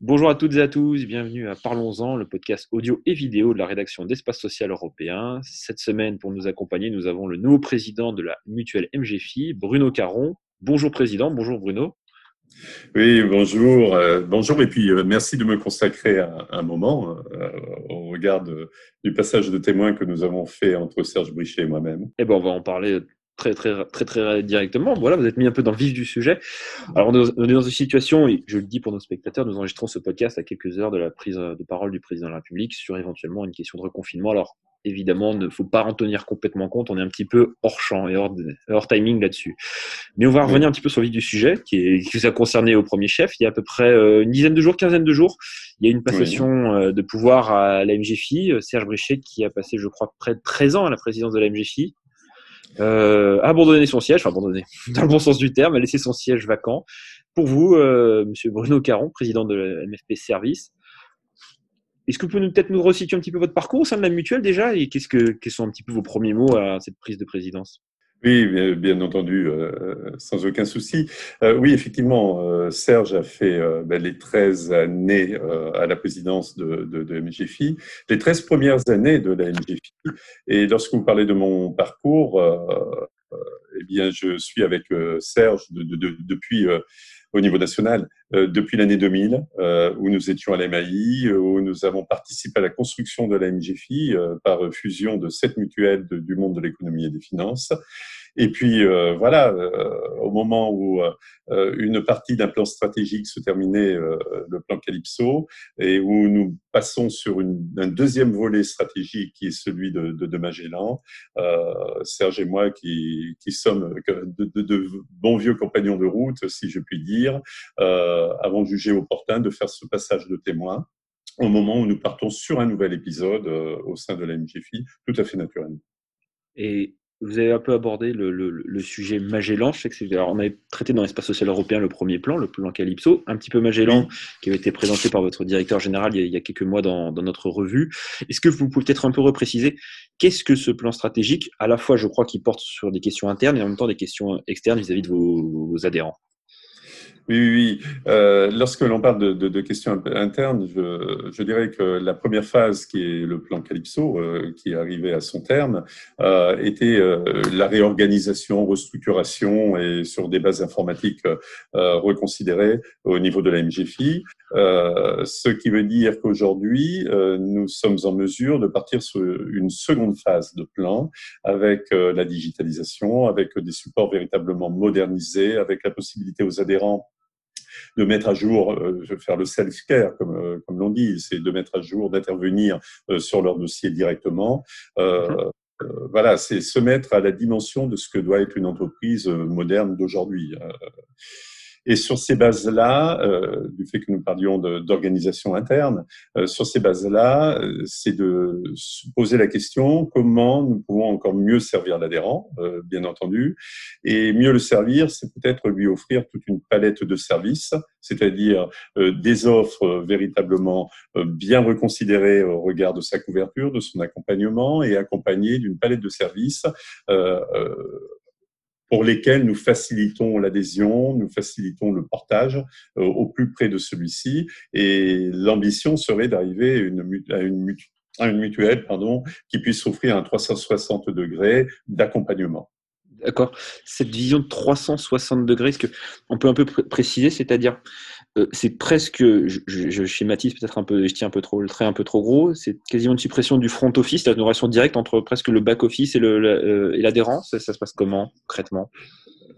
Bonjour à toutes et à tous, bienvenue à Parlons-en, le podcast audio et vidéo de la rédaction d'Espace Social Européen. Cette semaine, pour nous accompagner, nous avons le nouveau président de la mutuelle MGFI, Bruno Caron. Bonjour président, bonjour Bruno. Oui, bonjour. Euh, bonjour et puis euh, merci de me consacrer un, un moment euh, au regard du passage de témoins que nous avons fait entre Serge Brichet et moi-même. Eh ben, on va en parler très, très, très, très directement. Voilà, vous êtes mis un peu dans le vif du sujet. Alors, on est dans une situation, et je le dis pour nos spectateurs, nous enregistrons ce podcast à quelques heures de la prise de parole du président de la République sur éventuellement une question de reconfinement. Alors, évidemment, il ne faut pas en tenir complètement compte. On est un petit peu hors champ et hors, hors timing là-dessus. Mais on va revenir un petit peu sur le vif du sujet, qui, est, qui vous a concerné au premier chef. Il y a à peu près euh, une dizaine de jours, quinzaine de jours, il y a une passation euh, de pouvoir à la MGFI. Serge Brichet, qui a passé, je crois, près de 13 ans à la présidence de la MGFI, euh, a abandonné son siège, enfin abandonné, dans le bon sens du terme, a laissé son siège vacant. Pour vous, euh, Monsieur Bruno Caron, président de la MFP Service, est-ce que vous pouvez peut-être nous resituer un petit peu votre parcours au sein de la mutuelle déjà et qu'est-ce que quels sont un petit peu vos premiers mots à cette prise de présidence? Oui, bien entendu, euh, sans aucun souci. Euh, oui, effectivement, euh, Serge a fait ben, les 13 années à la présidence de, de, de, MGFI, les 13 premières années de la MGFI. Et lorsque vous parlez de mon parcours, eh bien, je suis avec Serge de, depuis au niveau national euh, depuis l'année 2000, euh, où nous étions à l'MAI, où nous avons participé à la construction de la MGFI euh, par fusion de sept mutuelles du monde de l'économie et des finances. Et puis euh, voilà, euh, au moment où euh, une partie d'un plan stratégique se terminait, le plan Calypso, et où nous passons sur une, un deuxième volet stratégique qui est celui de, de, de Magellan, Serge et moi qui, qui sommes de, de, bons vieux compagnons de route, si je puis dire, avons jugé opportun de faire ce passage de témoin au moment où nous partons sur un nouvel épisode au sein de la MGFI, tout à fait naturellement. Et vous avez un peu abordé le, le, le sujet Magellan. Je sais que c'est, alors on avait traité dans l'espace social européen le premier plan, le plan Calypso, un petit peu Magellan, qui avait été présenté par votre directeur général il y a, il y a quelques mois dans, dans, notre revue. Est-ce que vous pouvez peut-être un peu repréciser qu'est-ce que ce plan stratégique, à la fois, je crois, qui porte sur des questions internes et en même temps des questions externes vis-à-vis de vos, vos adhérents? Oui, oui. Euh, lorsque l'on parle de, questions internes, je, dirais que la première phase, qui est le plan Calypso, euh, qui est arrivé à son terme, euh, était la réorganisation, restructuration et sur des bases informatiques reconsidérées au niveau de la MGFI. Ce qui veut dire qu'aujourd'hui, nous sommes en mesure de partir sur une seconde phase de plan avec la digitalisation, avec des supports véritablement modernisés, avec la possibilité aux adhérents de mettre à jour, euh, faire le self-care, comme, euh, comme l'on dit, c'est de mettre à jour, d'intervenir euh, sur leur dossier directement. Euh, voilà, c'est se mettre à la dimension de ce que doit être une entreprise moderne d'aujourd'hui. Et sur ces bases-là, euh, du fait que nous parlions d'organisation interne, euh, sur ces bases-là, euh, c'est de se poser la question comment nous pouvons encore mieux servir l'adhérent, euh, bien entendu. Et mieux le servir, c'est peut-être lui offrir toute une palette de services, c'est-à-dire euh, des offres véritablement euh, bien reconsidérées au regard de sa couverture, de son accompagnement et accompagnées d'une palette de services pour lesquels nous facilitons l'adhésion, nous facilitons le partage euh, au plus près de celui-ci. Et l'ambition serait d'arriver à une, à une mutuelle pardon, qui puisse offrir un 360 degrés d'accompagnement. D'accord. Cette vision de 360 degrés, est-ce qu'on peut un peu préciser, c'est-à-dire euh, c'est presque, je, je schématise peut-être un peu, je tiens un peu trop le trait un peu trop gros, c'est quasiment une suppression du front office, la relation directe entre presque le back office et euh, l'adhérent. Ça, ça se passe comment concrètement?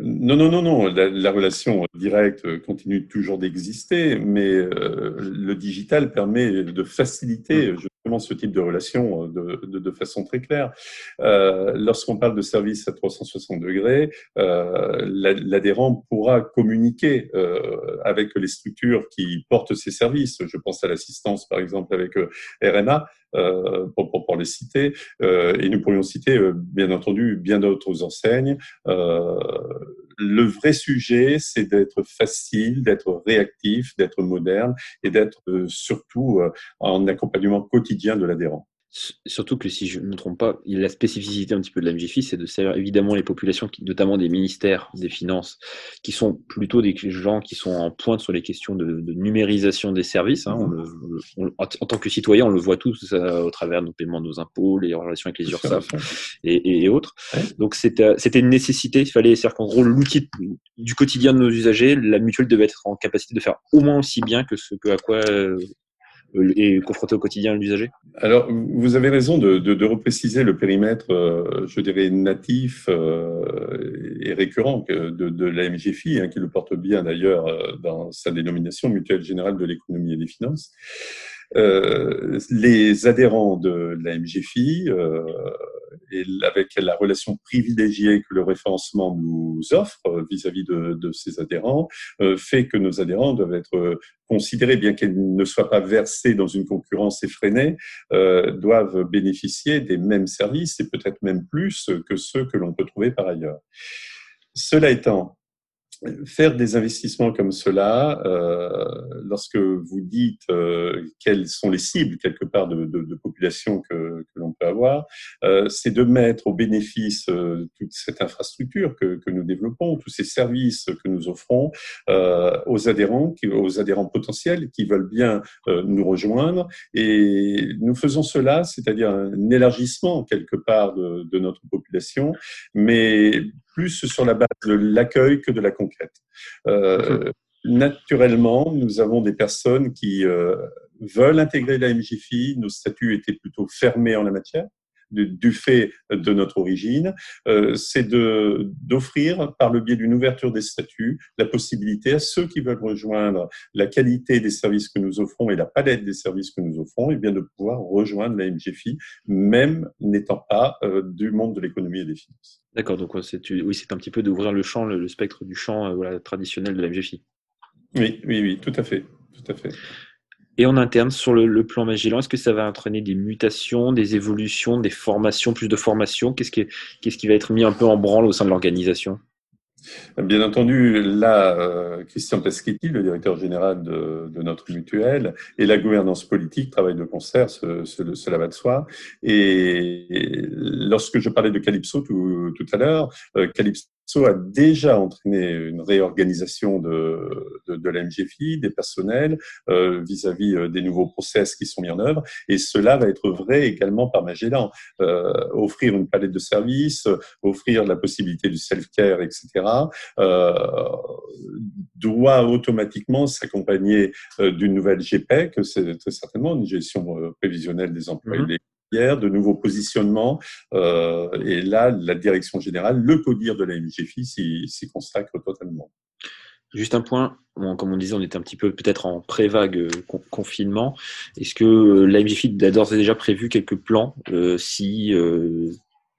Non, non, non, non. La, la, relation directe continue toujours d'exister, mais euh, le digital permet de faciliter mmh. Ce type de relation de, de, façon très claire. Euh, Lorsqu'on parle de service à 360 degrés, euh, l'adhérent pourra communiquer euh, avec les structures qui portent ces services. Je pense à l'assistance, par exemple, avec euh, euh, pour, les citer. Euh, et nous pourrions citer, euh, bien entendu, bien d'autres enseignes. Le vrai sujet, c'est d'être facile, d'être réactif, d'être moderne et d'être surtout en accompagnement quotidien de l'adhérent. Surtout que si je ne me trompe pas, la spécificité un petit peu de la MGFI, c'est de servir évidemment les populations, qui, notamment des ministères des Finances, qui sont plutôt des gens qui sont en pointe sur les questions de, numérisation des services. Hein. en, tant que citoyen, on le voit tous au travers de nos paiements de nos impôts, les relations avec les URSAF et, autres. Donc c'était une nécessité. Il fallait, c'est-à-dire qu'en gros, l'outil du quotidien de nos usagers, la mutuelle devait être en capacité de faire au moins aussi bien que ce que à quoi euh, et confronté au quotidien l'usager? Alors, vous avez raison de, de, repréciser le périmètre, euh, je dirais, natif euh, et récurrent de, de la MGFI, hein, qui le porte bien d'ailleurs euh, dans sa dénomination Mutuelle Générale de l'économie et des finances. Euh, les adhérents de la MGFI, euh, et avec la relation privilégiée que le référencement nous offre vis-à-vis de, de, ces adhérents, euh, fait que nos adhérents doivent être considérés, bien qu'ils ne soient pas versés dans une concurrence effrénée, euh, doivent bénéficier des mêmes services et peut-être même plus que ceux que l'on peut trouver par ailleurs. Cela étant, faire des investissements comme cela, euh, lorsque vous dites euh, quelles sont les cibles quelque part de, de, de population que, que l'on peut avoir, euh, c'est de mettre au bénéfice euh, toute cette infrastructure que, que, nous développons, tous ces services que nous offrons euh, aux adhérents, aux adhérents potentiels qui veulent bien euh, nous rejoindre. Et nous faisons cela, c'est-à-dire un élargissement quelque part de, de notre population, mais plus sur la base de l'accueil que de la conquête. Euh, naturellement, nous avons des personnes qui euh, veulent intégrer la MJFI. Nos statuts étaient plutôt fermés en la matière du fait de notre origine, euh, c'est d'offrir, par le biais d'une ouverture des statuts, la possibilité à ceux qui veulent rejoindre la qualité des services que nous offrons et la palette des services que nous offrons, et eh bien de pouvoir rejoindre la MGFI, même n'étant pas euh, du monde de l'économie et des finances. D'accord, donc oui, c'est un petit peu d'ouvrir le champ, le, spectre du champ euh, voilà, traditionnel de la MGFI. Oui, oui, oui, tout à fait, tout à fait. Et en interne, sur le, plan Magellan, est-ce que ça va entraîner des mutations, des évolutions, des formations, plus de formations? Qu'est-ce qui, qu'est-ce qui va être mis un peu en branle au sein de l'organisation? Bien entendu, là, euh, Christian Peschetti, le directeur général de, de, notre mutuelle, et la gouvernance politique travaillent de concert, ce, ce, cela va de soi. Et lorsque je parlais de Calypso tout, tout à l'heure, euh, Calypso a déjà entraîné une réorganisation de, de, de la MGFI, des personnels, euh, vis-à-vis euh, des nouveaux process qui sont mis en œuvre. Et cela va être vrai également par Magellan. Euh, offrir une palette de services, offrir la possibilité du self-care, etc., euh, doit automatiquement s'accompagner euh, d'une nouvelle GPEC, c'est très certainement une gestion prévisionnelle des employés mmh de nouveaux positionnements. Euh, et là, la direction générale, le CODIR de la MGFI s'y consacre totalement. Juste un point, comme on disait, on était un petit peu peut-être en pré-vague euh, confinement. Est-ce que euh, la MGFI a d'ores et déjà prévu quelques plans si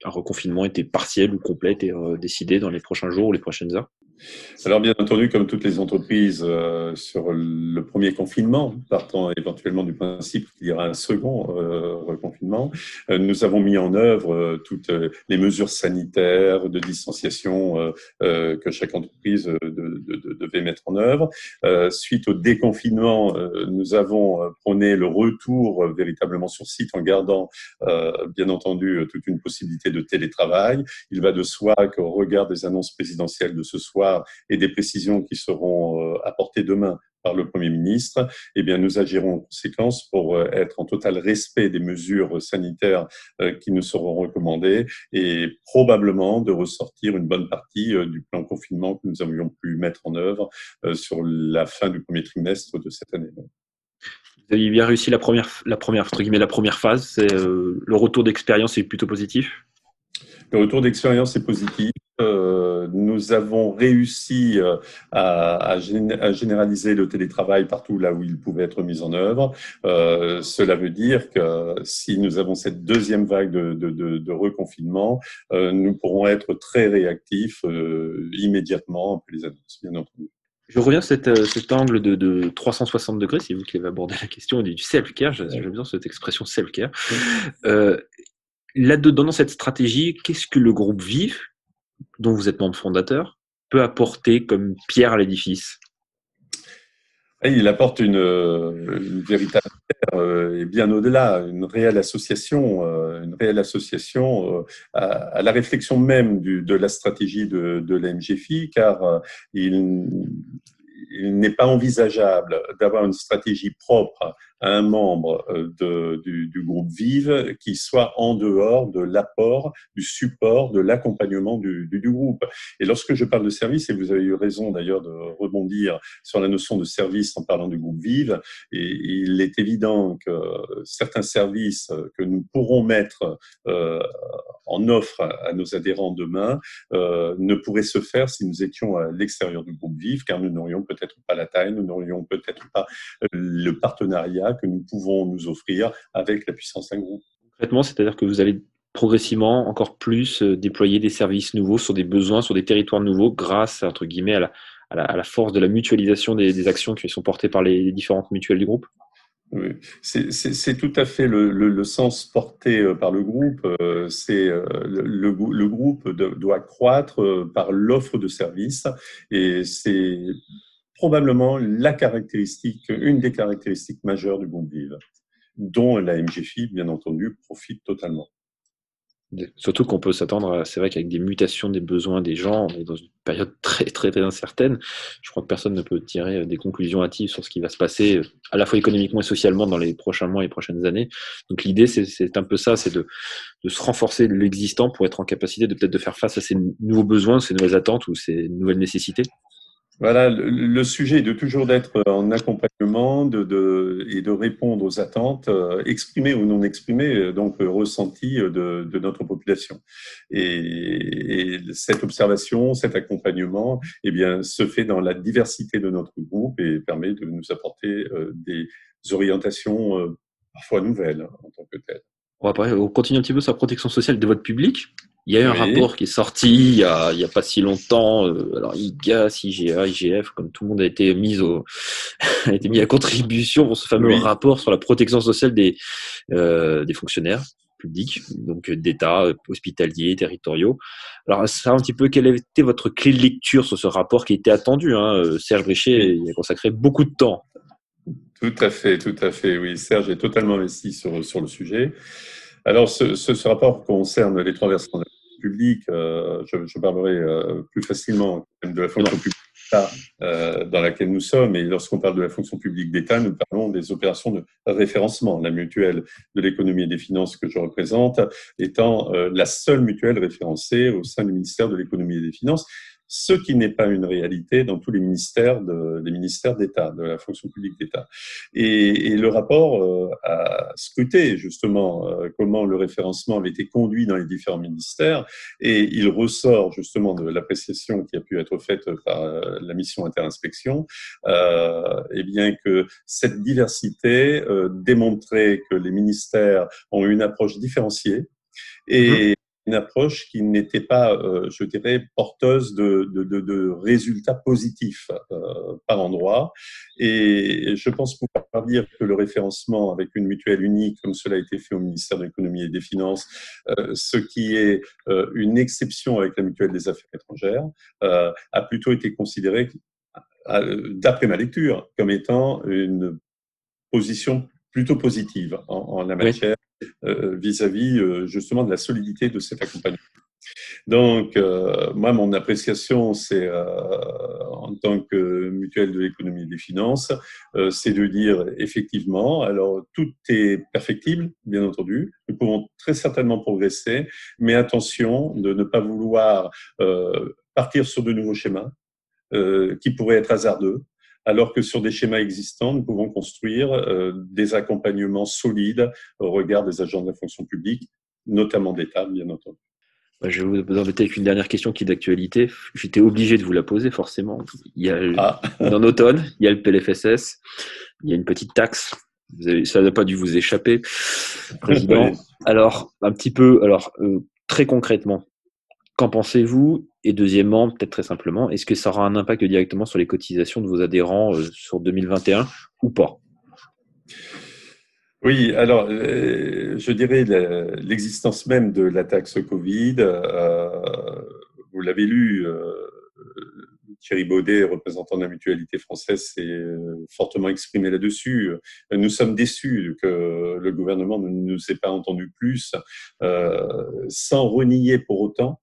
un reconfinement était partiel ou complet et décidé dans les prochains jours ou les prochaines heures? Alors bien entendu, comme toutes les entreprises euh, sur le premier confinement, partant éventuellement du principe qu'il y aura un second euh, reconfinement, euh, nous avons mis en œuvre toutes les mesures sanitaires de distanciation que chaque entreprise devait mettre en œuvre. suite au déconfinement, nous avons prôné le retour véritablement sur site en gardant bien entendu toute une possibilité de télétravail. Il va de soi qu'au regard des annonces présidentielles de ce soir, et des précisions qui seront euh, apportées demain par le Premier ministre, eh bien, nous agirons en conséquence pour euh, être en total respect des mesures sanitaires euh, qui nous seront recommandées et probablement de ressortir une bonne partie du plan confinement que nous avions pu mettre en œuvre sur la fin du premier trimestre de cette année. Vous avez bien réussi la première, la première, entre guillemets, la première phase. Le retour d'expérience est plutôt positif? Le retour d'expérience est positif. Euh, nous avons réussi euh, à, à, généraliser le télétravail partout là où il pouvait être mis en œuvre. Euh, cela veut dire que si nous avons cette deuxième vague de, de, de, de reconfinement, euh, nous pourrons être très réactifs immédiatement après les annonces, bien entendu. Je reviens sur cet, cet angle de, de, 360 degrés, c'est vous qui avez abordé la question du self-care, j'aime bien cette expression self-care. Euh, Là-dedans, dans cette stratégie, qu'est-ce que le groupe VIF dont vous êtes membre fondateur, peut apporter comme pierre à l'édifice? Il apporte une, véritable euh, et bien au-delà, une réelle association, euh, une réelle association euh, à, la réflexion même de la stratégie de, de la MGFI, car il, il n'est pas envisageable d'avoir une stratégie propre un membre euh, du, groupe Vive qui soit en dehors de l'apport, du support, de l'accompagnement du, groupe. Et lorsque je parle de service, et vous avez eu raison d'ailleurs de rebondir sur la notion de service en parlant du groupe Vive, il est évident que certains services que nous pourrons mettre euh, en offre à, nos adhérents demain euh, ne pourraient se faire si nous étions à l'extérieur du groupe Vive, car nous n'aurions peut-être pas la taille, nous n'aurions peut-être pas le partenariat que nous pouvons nous offrir avec la puissance d'un groupe. Concrètement, c'est-à-dire que vous allez progressivement encore plus euh, déployer des services nouveaux sur des besoins, sur des territoires nouveaux, grâce entre guillemets à la, à la, force de la mutualisation des, actions qui sont portées par les différentes mutuelles du groupe. Oui, c'est tout à fait le, le, sens porté euh, par le groupe. Euh, c'est le, le, groupe doit croître par l'offre de services et c'est probablement la caractéristique, une des caractéristiques majeures du groupe Vive, dont la MGFI, bien entendu, profite totalement. Surtout qu'on peut s'attendre, c'est vrai qu'avec des mutations des besoins des gens, on est dans une période très très très incertaine. Je crois que personne ne peut tirer des conclusions hâtives sur ce qui va se passer, à la fois économiquement et socialement dans les prochains mois et prochaines années. Donc l'idée, c'est un peu ça, c'est de, se renforcer l'existant pour être en capacité de peut-être de faire face à ces nouveaux besoins, ces nouvelles attentes ou ces nouvelles nécessités. Voilà, le, sujet est de toujours d'être en accompagnement de, de, et de répondre aux attentes euh, exprimées ou non exprimées, euh, donc euh, ressenties de, de notre population. Et, et, cette observation, cet accompagnement, eh bien, se fait dans la diversité de notre groupe et permet de nous apporter des orientations parfois nouvelles en tant que telles. On va on continue un petit peu sur la protection sociale de votre public. Il y a eu un rapport qui est sorti il y a, y pas si longtemps. Euh, alors IGAS, IGA, IGF, comme tout le monde a été mis au, a été mis à contribution pour ce fameux rapport sur la protection sociale des euh, des fonctionnaires publics, donc d'État, hospitaliers, territoriaux. Alors, ça un petit peu, quelle était votre clé de lecture sur ce rapport qui était attendu hein Serge Brichet il a consacré beaucoup de temps. Tout à fait, tout à fait. Oui, Serge est totalement investi sur, sur le sujet. Alors, ce, ce, ce rapport concerne les trois versants public, euh, je, parlerai euh, plus facilement de la fonction publique euh, dans laquelle nous sommes. Et lorsqu'on parle de la fonction publique d'État, nous parlons des opérations de référencement. La mutuelle de l'économie et des finances que je représente étant la seule mutuelle référencée au sein du ministère de l'économie et des finances ce qui n'est pas une réalité dans tous les ministères de, des ministères d'État, de la fonction publique d'État. Et, et, le rapport euh, a scruté justement euh, comment le référencement avait été conduit dans les différents ministères, et il ressort justement de l'appréciation qui a pu être faite par euh, la mission interinspection, euh, et bien que cette diversité démontrait que les ministères ont une approche différenciée et, mmh une approche qui n'était pas, euh, je dirais, porteuse de, de, de, de résultats positifs euh, par endroit. Et je pense pouvoir dire que le référencement avec une mutuelle unique, comme cela a été fait au ministère de l'économie et des finances, euh, ce qui est euh, une exception avec la mutuelle des affaires étrangères, euh, a plutôt été considéré, d'après ma lecture, comme étant une position plutôt positive en, en la matière vis-à-vis euh, justement de la solidité de cet accompagnement. Donc, euh, moi, mon appréciation, c'est en tant que mutuelle de l'économie et des finances, c'est de dire effectivement, alors tout est perfectible, bien entendu, nous pouvons très certainement progresser, mais attention de ne pas vouloir partir sur de nouveaux schémas qui pourraient être hasardeux, alors que sur des schémas existants, nous pouvons construire euh, des accompagnements solides au regard des agents de la fonction publique, notamment d'État, bien entendu. Bah, je vais vous embêter avec une dernière question qui est d'actualité. J'étais obligé de vous la poser, forcément. Il y a, ah. Dans l'automne, il y a le PLFSS, il y a une petite taxe. ça n'a pas dû vous échapper, président. Alors, un petit peu, alors, euh, très concrètement, Qu'en pensez-vous? Et deuxièmement, peut-être très simplement, est-ce que ça aura un impact directement sur les cotisations de vos adhérents euh, sur 2021 ou pas? Oui, alors euh, je dirais l'existence même de la taxe Covid, euh, vous l'avez lu, Thierry Baudet, représentant de la mutualité française, s'est fortement exprimé là-dessus. Nous sommes déçus que le gouvernement ne nous ait pas entendu plus, sans renier pour autant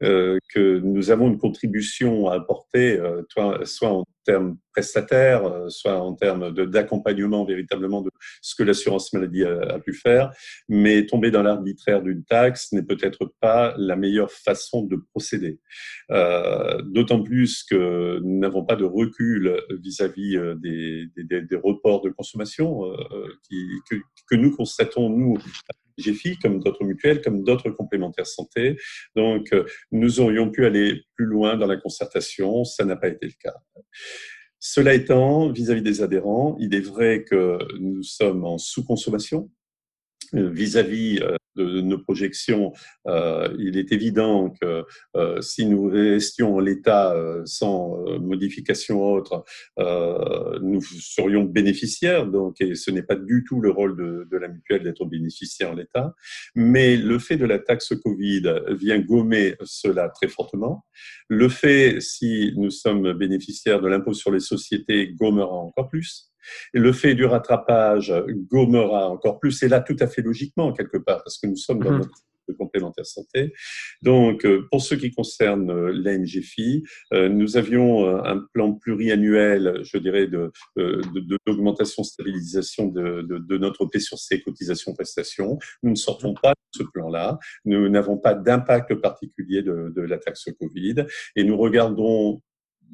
que nous avons une contribution à apporter, euh, soit en termes prestataires, euh, soit en termes d'accompagnement véritablement de ce que l'assurance maladie a, pu faire. Mais tomber dans l'arbitraire d'une taxe n'est peut-être pas la meilleure façon de procéder. Euh, D'autant plus que nous n'avons pas de recul vis-à-vis des, des, des, reports de consommation euh, que, que, nous constatons, nous, GFI, comme d'autres mutuelles, comme d'autres complémentaires santé. Donc, euh, nous aurions pu aller plus loin dans la concertation, ça n'a pas été le cas. Cela étant, vis-à-vis des adhérents, il est vrai que nous sommes en sous-consommation euh, vis-à-vis de nos projections, euh, il est évident que euh, si nous restions en l'état euh, sans modification autre, nous serions bénéficiaires. Donc, ce n'est pas du tout le rôle de, de la mutuelle d'être bénéficiaire en l'état. Mais le fait de la taxe Covid vient gommer cela très fortement. Le fait, si nous sommes bénéficiaires de l'impôt sur les sociétés, gommera encore plus. Le fait du rattrapage gommera encore plus, et là tout à fait logiquement quelque part, parce que nous sommes dans mhm. notre complémentaire santé. Donc, euh, pour ce qui concerne euh, l'ANGFI, euh, nous avions un plan pluriannuel, je dirais, d'augmentation, de, de, stabilisation de, de, notre P sur ces cotisations prestations. Nous ne sortons pas de ce plan-là. Nous n'avons pas d'impact particulier de, de la taxe Covid et nous regardons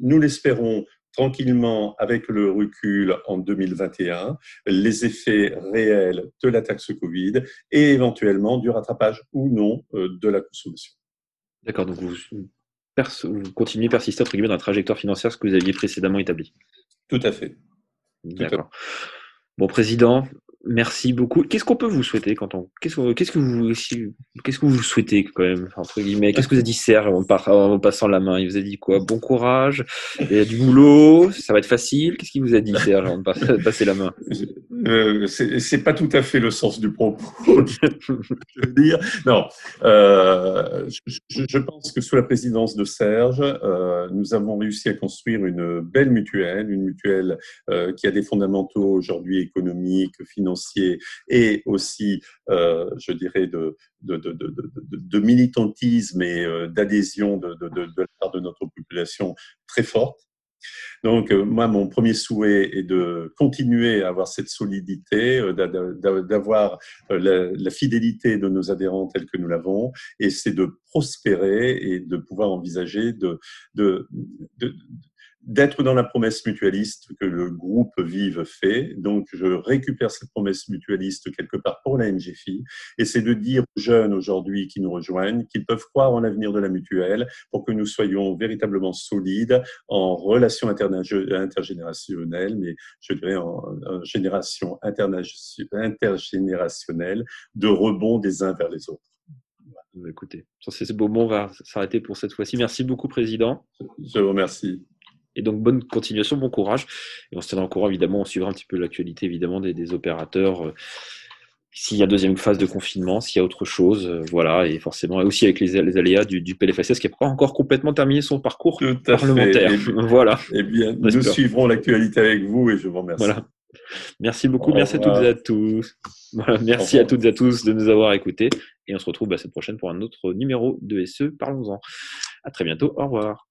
nous l'espérons, tranquillement avec le recul en 2021 les effets réels de la taxe Covid et éventuellement du rattrapage ou non euh, de la consommation. D'accord, donc vous, vous continuez à persister entre guillemets dans la trajectoire financière ce que vous aviez précédemment établi. Tout à fait. D'accord. Bon, Président, Merci beaucoup. Qu'est-ce qu'on peut vous souhaiter quand on qu'est-ce que qu'est-ce que vous qu'est-ce que vous souhaitez quand même entre guillemets? Qu'est-ce que vous a dit Serge en, passant la main? Il vous a dit quoi? Bon courage, il y a du boulot, ça va être facile. Qu'est-ce qu'il vous a dit Serge de passer la main? Euh, C'est pas tout à fait le sens du propos. je non. Euh, je, pense que sous la présidence de Serge, euh, nous avons réussi à construire une belle mutuelle, une mutuelle euh, qui a des fondamentaux aujourd'hui économiques, financiers et aussi, euh, je dirais, de, militantisme et euh, d'adhésion de, la part de notre population très forte. Donc, euh, moi, mon premier souhait est de continuer à avoir cette solidité, d'avoir la, fidélité de nos adhérents tels que nous l'avons, et c'est de prospérer et de pouvoir envisager de, d'être dans la promesse mutualiste que le groupe Vive fait. Donc, je récupère cette promesse mutualiste quelque part pour la NGFI. Et c'est de dire aux jeunes aujourd'hui qui nous rejoignent qu'ils peuvent croire en l'avenir de la mutuelle pour que nous soyons véritablement solides en relations intergénérationnelles, mais je dirais en, génération intergénérationnelle, de rebond des uns vers les autres. Écoutez, sur ces beaux mots, on va s'arrêter pour cette fois-ci. Merci beaucoup, Président. Je vous remercie. Et donc, bonne continuation, bon courage. Et on se tiendra au courant, évidemment, on suivra un petit peu l'actualité, évidemment, des, opérateurs. Euh, s'il y a deuxième phase de confinement, s'il y a autre chose, euh, voilà, et forcément, et aussi avec les, aléas du, du, PLFSS qui n'a pas encore complètement terminé son parcours parlementaire. voilà. Eh bien, nous suivrons l'actualité avec vous et je vous remercie. Voilà. Merci beaucoup, merci à toutes et à tous. merci à toutes et à tous de nous avoir écoutés et on se retrouve la bah, semaine prochaine pour un autre numéro de SE. Parlons-en. À très bientôt, au revoir.